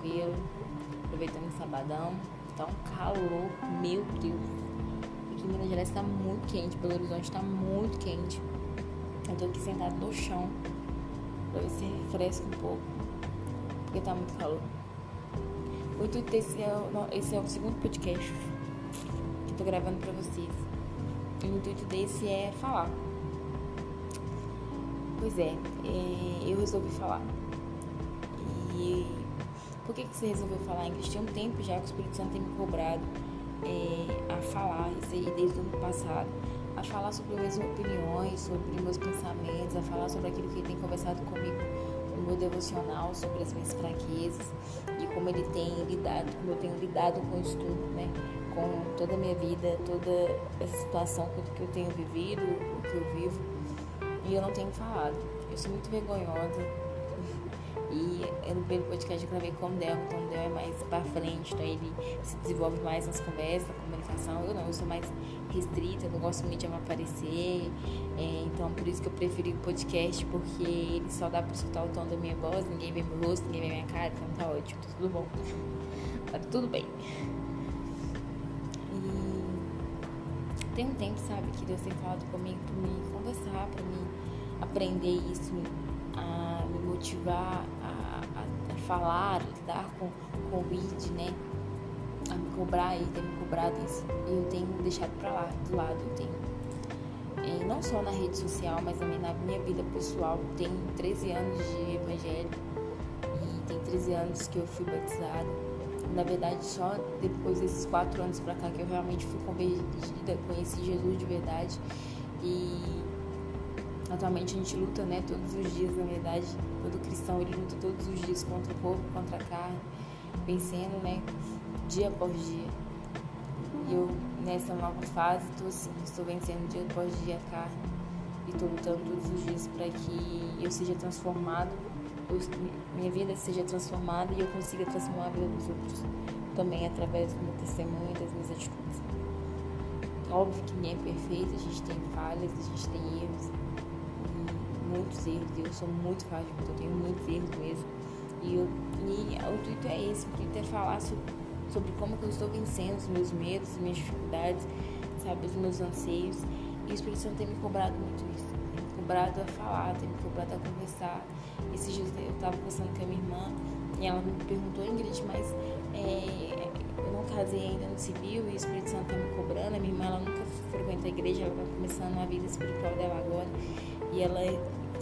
tranquilo, aproveitando o sabadão. Tá um calor, meu Deus. Aqui em Minas Gerais tá muito quente, Belo Horizonte tá muito quente. Eu tô aqui sentado no chão pra ver se refresca um pouco, porque tá muito calor. O intuito desse é, esse é o segundo podcast que tô gravando pra vocês. E o intuito desse é falar. Pois é, é eu resolvi falar. E por que, que você resolveu falar, Ingrid? Tem um tempo já que o Espírito Santo tem me cobrado é, a falar, isso aí desde o ano passado, a falar sobre minhas opiniões, sobre meus pensamentos, a falar sobre aquilo que ele tem conversado comigo no meu devocional, sobre as minhas fraquezas e como ele tem lidado, como eu tenho lidado com isso tudo, né? Com toda a minha vida, toda essa situação que eu tenho vivido, o que eu vivo, e eu não tenho falado. Eu sou muito vergonhosa, e no primeiro podcast eu gravei com o Del, então o Del é mais pra frente, então ele se desenvolve mais nas conversas, na comunicação. Eu não, eu sou mais restrita, eu não gosto muito de aparecer. É, então por isso que eu preferi o podcast, porque ele só dá pra escutar o tom da minha voz, ninguém vê meu rosto, ninguém vê minha cara, então tá ótimo, tá tudo bom. tá tudo bem. E tem um tempo, sabe, que Deus tem falado comigo pra me conversar, pra me aprender isso, a me motivar falar, lidar com o Covid, né? A me cobrar e ter me cobrado isso. E eu tenho deixado pra lá, do lado. Eu tenho, não só na rede social, mas também na minha vida pessoal. Tenho 13 anos de evangelho e tem 13 anos que eu fui batizada. Na verdade, só depois desses quatro anos pra cá que eu realmente fui convertida, conheci Jesus de verdade. E Atualmente a gente luta, né, todos os dias, na verdade, todo cristão ele luta todos os dias contra o corpo, contra a carne, vencendo, né, dia após dia. E eu, nessa nova fase, estou assim, estou vencendo dia após dia a carne e estou lutando todos os dias para que eu seja transformado, eu, minha vida seja transformada e eu consiga transformar a vida dos outros também através do meu testemunho e das minhas atitudes. Óbvio que ninguém é perfeito, a gente tem falhas, a gente tem erros, muitos erros, eu sou muito frágil, eu tenho muitos erros mesmo. E, eu, e o intuito é esse, o intuito é falar sobre, sobre como eu estou vencendo os meus medos, as minhas dificuldades, sabe, os meus anseios. E o Espírito Santo tem me cobrado muito isso. Tem me cobrado a falar, tem me cobrado a conversar. Esses dias eu estava conversando com a minha irmã e ela me perguntou, Ingrid, mas é, eu não casei ainda no civil e o Espírito Santo está me cobrando. A minha irmã ela nunca frequenta a igreja, ela está começando a vida espiritual dela agora. E ela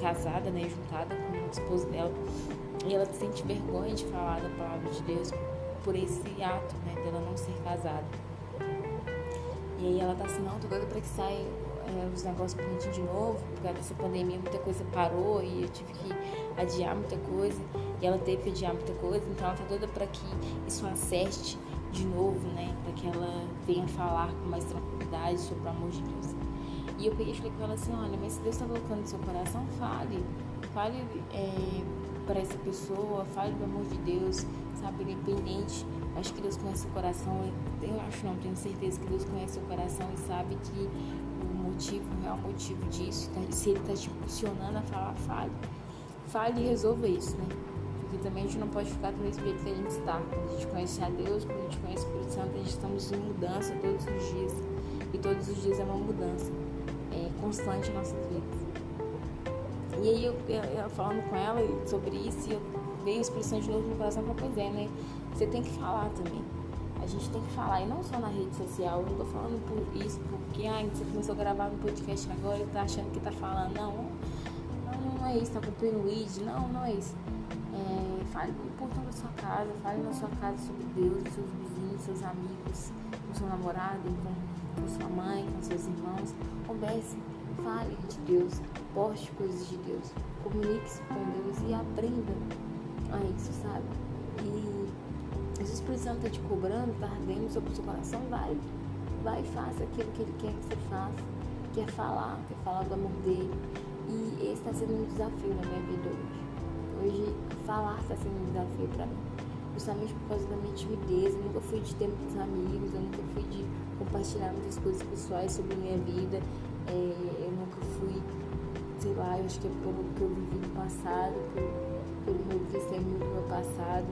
casada, né, juntada com o esposo dela, e ela sente vergonha de falar da palavra de Deus por esse ato, né, dela não ser casada. E aí ela tá assim, não, tô doida pra que saia é, os negócios bonitinhos de novo, por causa dessa pandemia muita coisa parou e eu tive que adiar muita coisa, e ela teve que adiar muita coisa, então ela tá doida pra que isso acerte de novo, né, pra que ela venha falar com mais tranquilidade sobre o amor de Deus. E eu peguei e falei com ela assim, olha, mas se Deus está colocando no seu coração, fale. Fale é, para essa pessoa, fale do amor de Deus, sabe, independente. Acho que Deus conhece o coração, eu acho não, tenho certeza que Deus conhece o coração e sabe que o motivo, o real motivo disso, tá, se Ele está te impulsionando a falar, fale. Fale e resolva isso, né? Porque também a gente não pode ficar do mesmo jeito que a gente está. Quando a gente conhece a Deus, quando a gente conhece o Espírito Santo, a gente estamos em mudança todos os dias. E todos os dias é uma mudança constante em nossas vidas. E aí eu, eu, eu, falando com ela sobre isso, eu veio a expressão de novo no coração para pois é, né? Você tem que falar também. A gente tem que falar, e não só na rede social. Eu não tô falando por isso, porque ah, você começou a gravar no podcast agora e tá achando que tá falando. Não, não, não é isso, tá cumprindo o ID. Não, não é isso. É, fale o portão da sua casa, fale na sua casa sobre Deus, seus vizinhos, seus amigos, com seu namorado, com com sua mãe, com seus irmãos. Converse, fale de Deus, poste coisas de Deus, comunique-se com Deus e aprenda a isso, sabe? E se o Espírito Santo está te cobrando, está ardendo sobre o seu coração, vai, vai e faça aquilo que Ele quer que você faça. Quer falar, quer falar do amor dele. E esse está sendo um desafio na minha vida hoje. Hoje, falar está sendo um desafio para mim justamente por causa da minha timidez. Eu nunca fui de ter muitos amigos, eu nunca fui de compartilhar muitas coisas pessoais sobre minha vida. É, eu nunca fui, sei lá, eu acho que é pelo que eu vivi no passado, pelo, pelo meu testemunho do meu passado.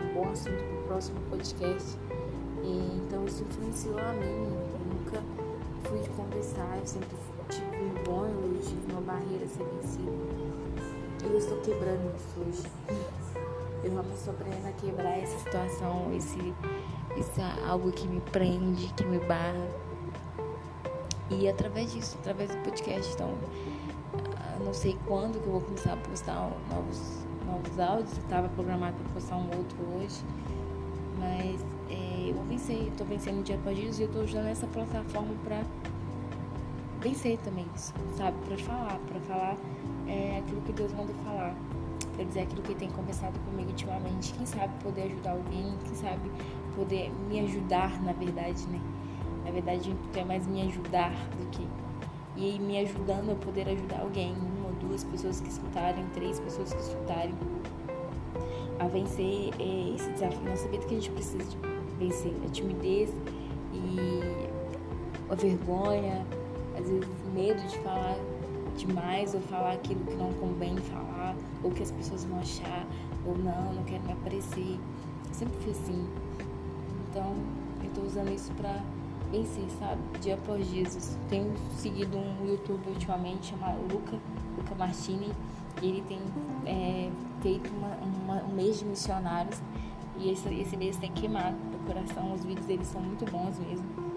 um bom assunto para o próximo podcast. E, então isso influenciou a mim. Eu nunca fui de conversar, eu sempre tive vergonha, eu tive uma barreira a ser vencida. Eu estou quebrando isso hoje. Eu realmente estou aprendendo a quebrar essa situação, esse, é algo que me prende, que me barra. E através disso, através do podcast, então, não sei quando que eu vou começar a postar novos, novos áudios. Estava programado para postar um outro hoje, mas é, eu vencer. Estou vencendo dia após dia e eu estou usando essa plataforma para vencer também isso, sabe? Para falar, para falar é, aquilo que Deus manda falar para dizer aquilo que tem conversado comigo ultimamente. Quem sabe poder ajudar alguém, quem sabe poder me ajudar, na verdade, né? Na verdade, é mais me ajudar do que. E me ajudando, eu poder ajudar alguém, uma ou duas pessoas que escutarem, três pessoas que escutarem, a vencer é, esse desafio. Nossa vida que a gente precisa vencer a timidez e a vergonha, às vezes medo de falar demais ou falar aquilo que não convém falar, ou que as pessoas vão achar, ou não, não quero me aparecer. Eu sempre fui assim. Então, eu tô usando isso pra vencer, sabe? Dia após dia. Tenho seguido um youtuber ultimamente chamado Luca, Luca Martini, e ele tem é, feito uma, uma, um mês de missionários, e esse, esse mês tem queimado no coração. Os vídeos dele são muito bons mesmo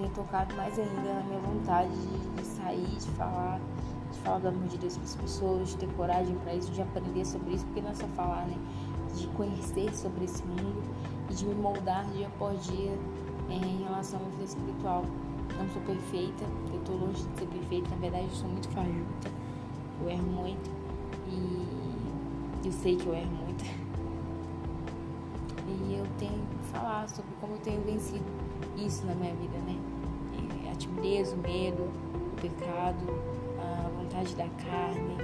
tem tocado mais ainda na minha vontade de, de sair, de falar, de falar do amor de Deus para as pessoas, de ter coragem para isso, de aprender sobre isso, porque não é só falar, né? De conhecer sobre esse mundo e de me moldar dia após dia é, em relação à vida espiritual. Não sou perfeita, eu estou longe de ser perfeita, na verdade eu sou muito fajuta, eu erro muito e eu sei que eu erro muito. E eu tenho que falar sobre como eu tenho vencido isso na minha vida, né? A timidez, o medo, o pecado, a vontade da carne,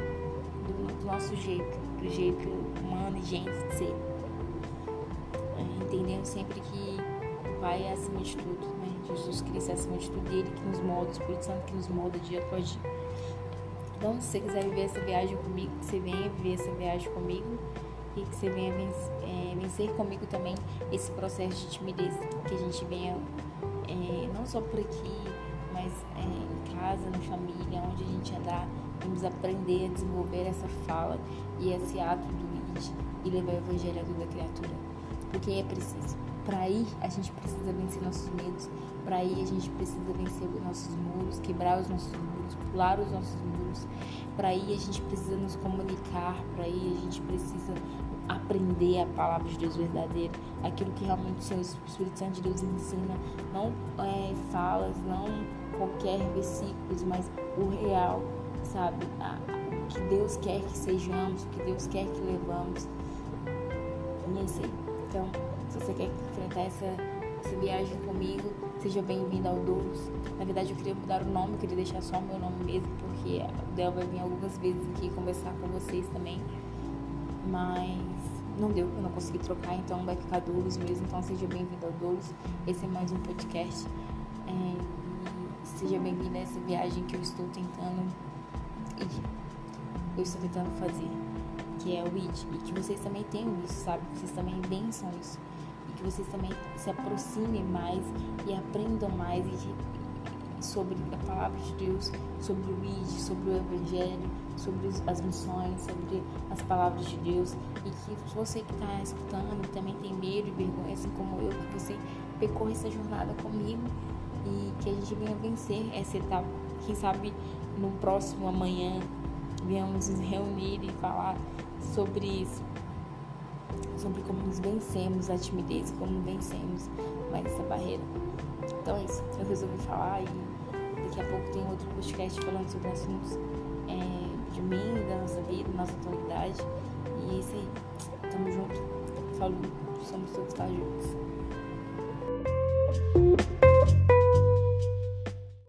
do, do nosso jeito, do jeito humano e gente de ser. Entendendo sempre que o Pai é acima de tudo, né? Jesus Cristo é acima de tudo, Ele que nos molda, o Espírito Santo que nos molda dia após dia. Então, se você quiser viver essa viagem comigo, que você venha viver essa viagem comigo e que você venha vencer, é, vencer comigo também esse processo de timidez, que a gente venha é, não só por aqui, mas é, em casa, na família, onde a gente andar, vamos aprender a desenvolver essa fala e esse ato do id e levar o evangelho a toda criatura. Porque é preciso. Para ir, a gente precisa vencer nossos medos. Para ir, a gente precisa vencer os nossos muros, quebrar os nossos muros, pular os nossos muros. Para ir, a gente precisa nos comunicar. Para ir, a gente precisa aprender a palavra de Deus verdadeira, aquilo que realmente o Senhor Espírito Santo de Deus ensina, não é, falas, não qualquer versículos, mas o real, sabe? O que Deus quer que sejamos, o que Deus quer que levamos. E é aí. Então, se você quer enfrentar essa, essa viagem comigo, seja bem-vindo ao Doulos. Na verdade, eu queria mudar o nome, queria deixar só o meu nome mesmo, porque o Del vai vir algumas vezes aqui conversar com vocês também. Mas não deu, eu não consegui trocar, então vai ficar Doulos mesmo. Então seja bem-vindo ao Doulos. Esse é mais um podcast. É, seja bem-vindo a essa viagem que eu estou tentando eu estou tentando fazer, que é o ID. E que vocês também tenham isso, sabe? Que vocês também vençam isso. E que vocês também se aproximem mais e aprendam mais sobre a palavra de Deus, sobre o ID, sobre o Evangelho, sobre as missões, sobre as palavras de Deus e que você que está escutando também tem medo e vergonha, assim como eu, que você percorra essa jornada comigo e que a gente venha vencer essa etapa. Quem sabe no próximo amanhã venhamos nos reunir e falar sobre isso, sobre como nos vencemos a timidez, como vencemos mais essa barreira. Então é isso, eu resolvi falar e daqui a pouco tem outro podcast falando sobre assuntos de mim, da nossa vida, da nossa atualidade. E é isso aí. Tamo junto. Falou. Somos todos juntos.